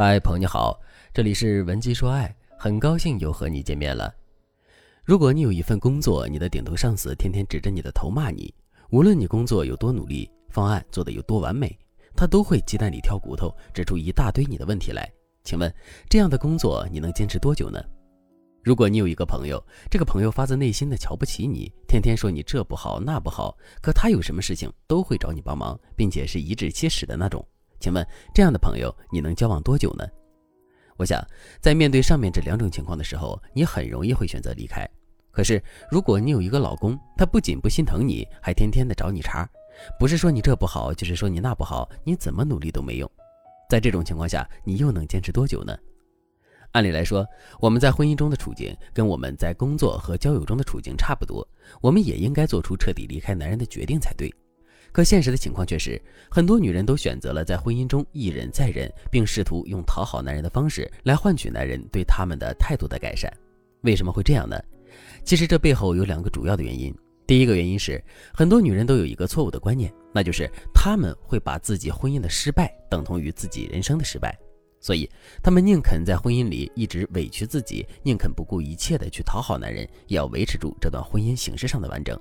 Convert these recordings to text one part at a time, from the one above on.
嗨，朋友你好，这里是文姬说爱，很高兴又和你见面了。如果你有一份工作，你的顶头上司天天指着你的头骂你，无论你工作有多努力，方案做得有多完美，他都会鸡蛋里挑骨头，指出一大堆你的问题来。请问这样的工作你能坚持多久呢？如果你有一个朋友，这个朋友发自内心的瞧不起你，天天说你这不好那不好，可他有什么事情都会找你帮忙，并且是颐指气使的那种。请问这样的朋友你能交往多久呢？我想，在面对上面这两种情况的时候，你很容易会选择离开。可是，如果你有一个老公，他不仅不心疼你，还天天的找你茬，不是说你这不好，就是说你那不好，你怎么努力都没用。在这种情况下，你又能坚持多久呢？按理来说，我们在婚姻中的处境跟我们在工作和交友中的处境差不多，我们也应该做出彻底离开男人的决定才对。可现实的情况却是，很多女人都选择了在婚姻中一忍再忍，并试图用讨好男人的方式来换取男人对他们的态度的改善。为什么会这样呢？其实这背后有两个主要的原因。第一个原因是，很多女人都有一个错误的观念，那就是她们会把自己婚姻的失败等同于自己人生的失败，所以她们宁肯在婚姻里一直委屈自己，宁肯不顾一切的去讨好男人，也要维持住这段婚姻形式上的完整。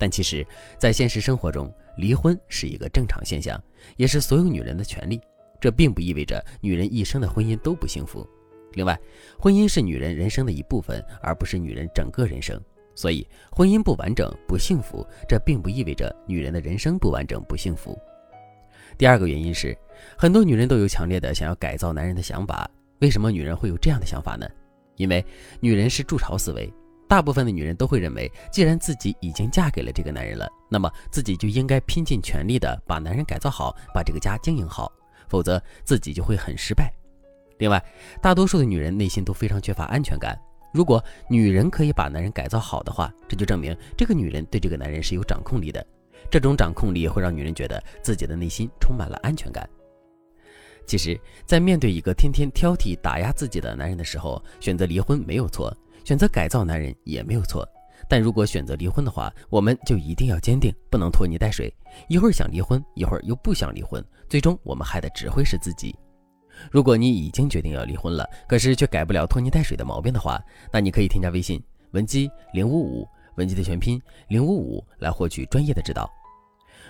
但其实，在现实生活中，离婚是一个正常现象，也是所有女人的权利。这并不意味着女人一生的婚姻都不幸福。另外，婚姻是女人人生的一部分，而不是女人整个人生。所以，婚姻不完整、不幸福，这并不意味着女人的人生不完整、不幸福。第二个原因是，很多女人都有强烈的想要改造男人的想法。为什么女人会有这样的想法呢？因为女人是筑巢思维。大部分的女人都会认为，既然自己已经嫁给了这个男人了，那么自己就应该拼尽全力的把男人改造好，把这个家经营好，否则自己就会很失败。另外，大多数的女人内心都非常缺乏安全感。如果女人可以把男人改造好的话，这就证明这个女人对这个男人是有掌控力的。这种掌控力会让女人觉得自己的内心充满了安全感。其实，在面对一个天天挑剔打压自己的男人的时候，选择离婚没有错。选择改造男人也没有错，但如果选择离婚的话，我们就一定要坚定，不能拖泥带水。一会儿想离婚，一会儿又不想离婚，最终我们害的只会是自己。如果你已经决定要离婚了，可是却改不了拖泥带水的毛病的话，那你可以添加微信文姬零五五，文姬的全拼零五五，来获取专业的指导。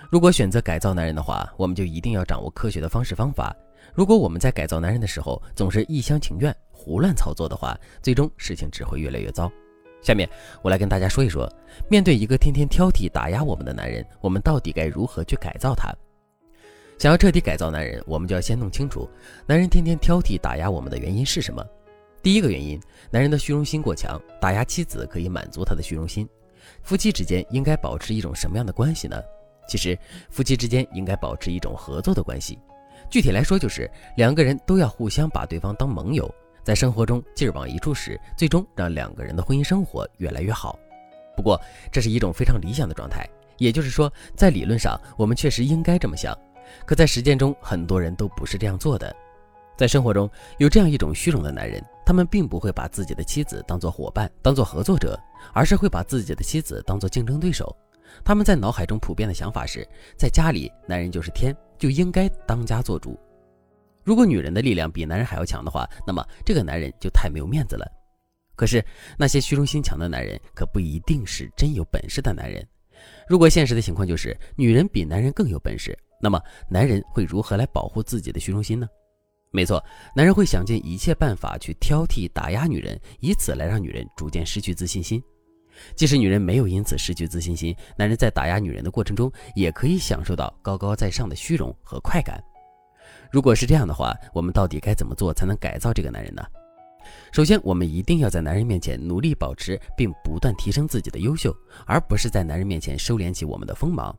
如果选择改造男人的话，我们就一定要掌握科学的方式方法。如果我们在改造男人的时候总是一厢情愿。胡乱操作的话，最终事情只会越来越糟。下面我来跟大家说一说，面对一个天天挑剔打压我们的男人，我们到底该如何去改造他？想要彻底改造男人，我们就要先弄清楚，男人天天挑剔打压我们的原因是什么。第一个原因，男人的虚荣心过强，打压妻子可以满足他的虚荣心。夫妻之间应该保持一种什么样的关系呢？其实，夫妻之间应该保持一种合作的关系。具体来说，就是两个人都要互相把对方当盟友。在生活中劲儿往一处使，最终让两个人的婚姻生活越来越好。不过，这是一种非常理想的状态，也就是说，在理论上我们确实应该这么想。可在实践中，很多人都不是这样做的。在生活中，有这样一种虚荣的男人，他们并不会把自己的妻子当做伙伴、当做合作者，而是会把自己的妻子当做竞争对手。他们在脑海中普遍的想法是，在家里，男人就是天，就应该当家做主。如果女人的力量比男人还要强的话，那么这个男人就太没有面子了。可是那些虚荣心强的男人可不一定是真有本事的男人。如果现实的情况就是女人比男人更有本事，那么男人会如何来保护自己的虚荣心呢？没错，男人会想尽一切办法去挑剔打压女人，以此来让女人逐渐失去自信心。即使女人没有因此失去自信心，男人在打压女人的过程中也可以享受到高高在上的虚荣和快感。如果是这样的话，我们到底该怎么做才能改造这个男人呢？首先，我们一定要在男人面前努力保持并不断提升自己的优秀，而不是在男人面前收敛起我们的锋芒。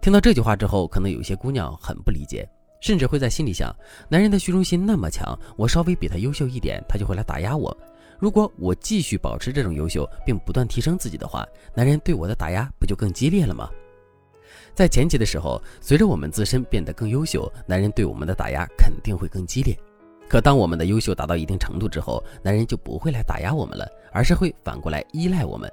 听到这句话之后，可能有些姑娘很不理解，甚至会在心里想：男人的虚荣心那么强，我稍微比他优秀一点，他就会来打压我。如果我继续保持这种优秀，并不断提升自己的话，男人对我的打压不就更激烈了吗？在前期的时候，随着我们自身变得更优秀，男人对我们的打压肯定会更激烈。可当我们的优秀达到一定程度之后，男人就不会来打压我们了，而是会反过来依赖我们。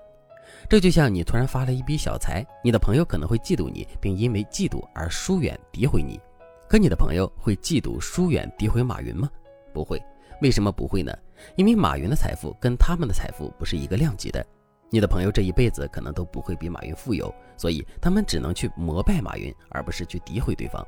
这就像你突然发了一笔小财，你的朋友可能会嫉妒你，并因为嫉妒而疏远诋毁你。可你的朋友会嫉妒疏远诋毁马云吗？不会。为什么不会呢？因为马云的财富跟他们的财富不是一个量级的。你的朋友这一辈子可能都不会比马云富有，所以他们只能去膜拜马云，而不是去诋毁对方。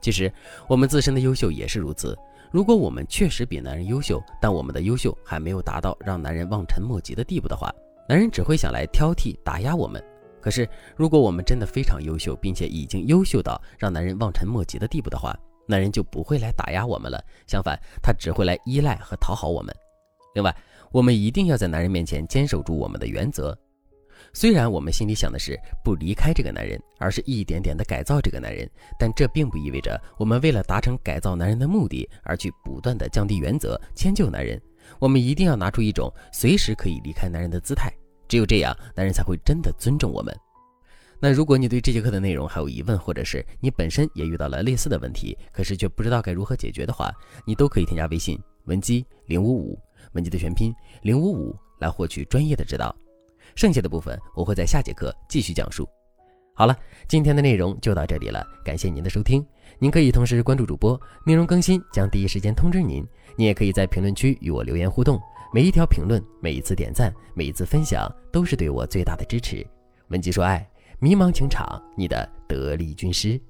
其实我们自身的优秀也是如此。如果我们确实比男人优秀，但我们的优秀还没有达到让男人望尘莫及的地步的话，男人只会想来挑剔、打压我们。可是，如果我们真的非常优秀，并且已经优秀到让男人望尘莫及的地步的话，男人就不会来打压我们了。相反，他只会来依赖和讨好我们。另外，我们一定要在男人面前坚守住我们的原则。虽然我们心里想的是不离开这个男人，而是一点点的改造这个男人，但这并不意味着我们为了达成改造男人的目的而去不断的降低原则、迁就男人。我们一定要拿出一种随时可以离开男人的姿态。只有这样，男人才会真的尊重我们。那如果你对这节课的内容还有疑问，或者是你本身也遇到了类似的问题，可是却不知道该如何解决的话，你都可以添加微信文姬零五五，文姬的全拼零五五，来获取专业的指导。剩下的部分我会在下节课继续讲述。好了，今天的内容就到这里了，感谢您的收听。您可以同时关注主播，内容更新将第一时间通知您。您也可以在评论区与我留言互动。每一条评论，每一次点赞，每一次分享，都是对我最大的支持。文姬说爱，迷茫情场，你的得力军师。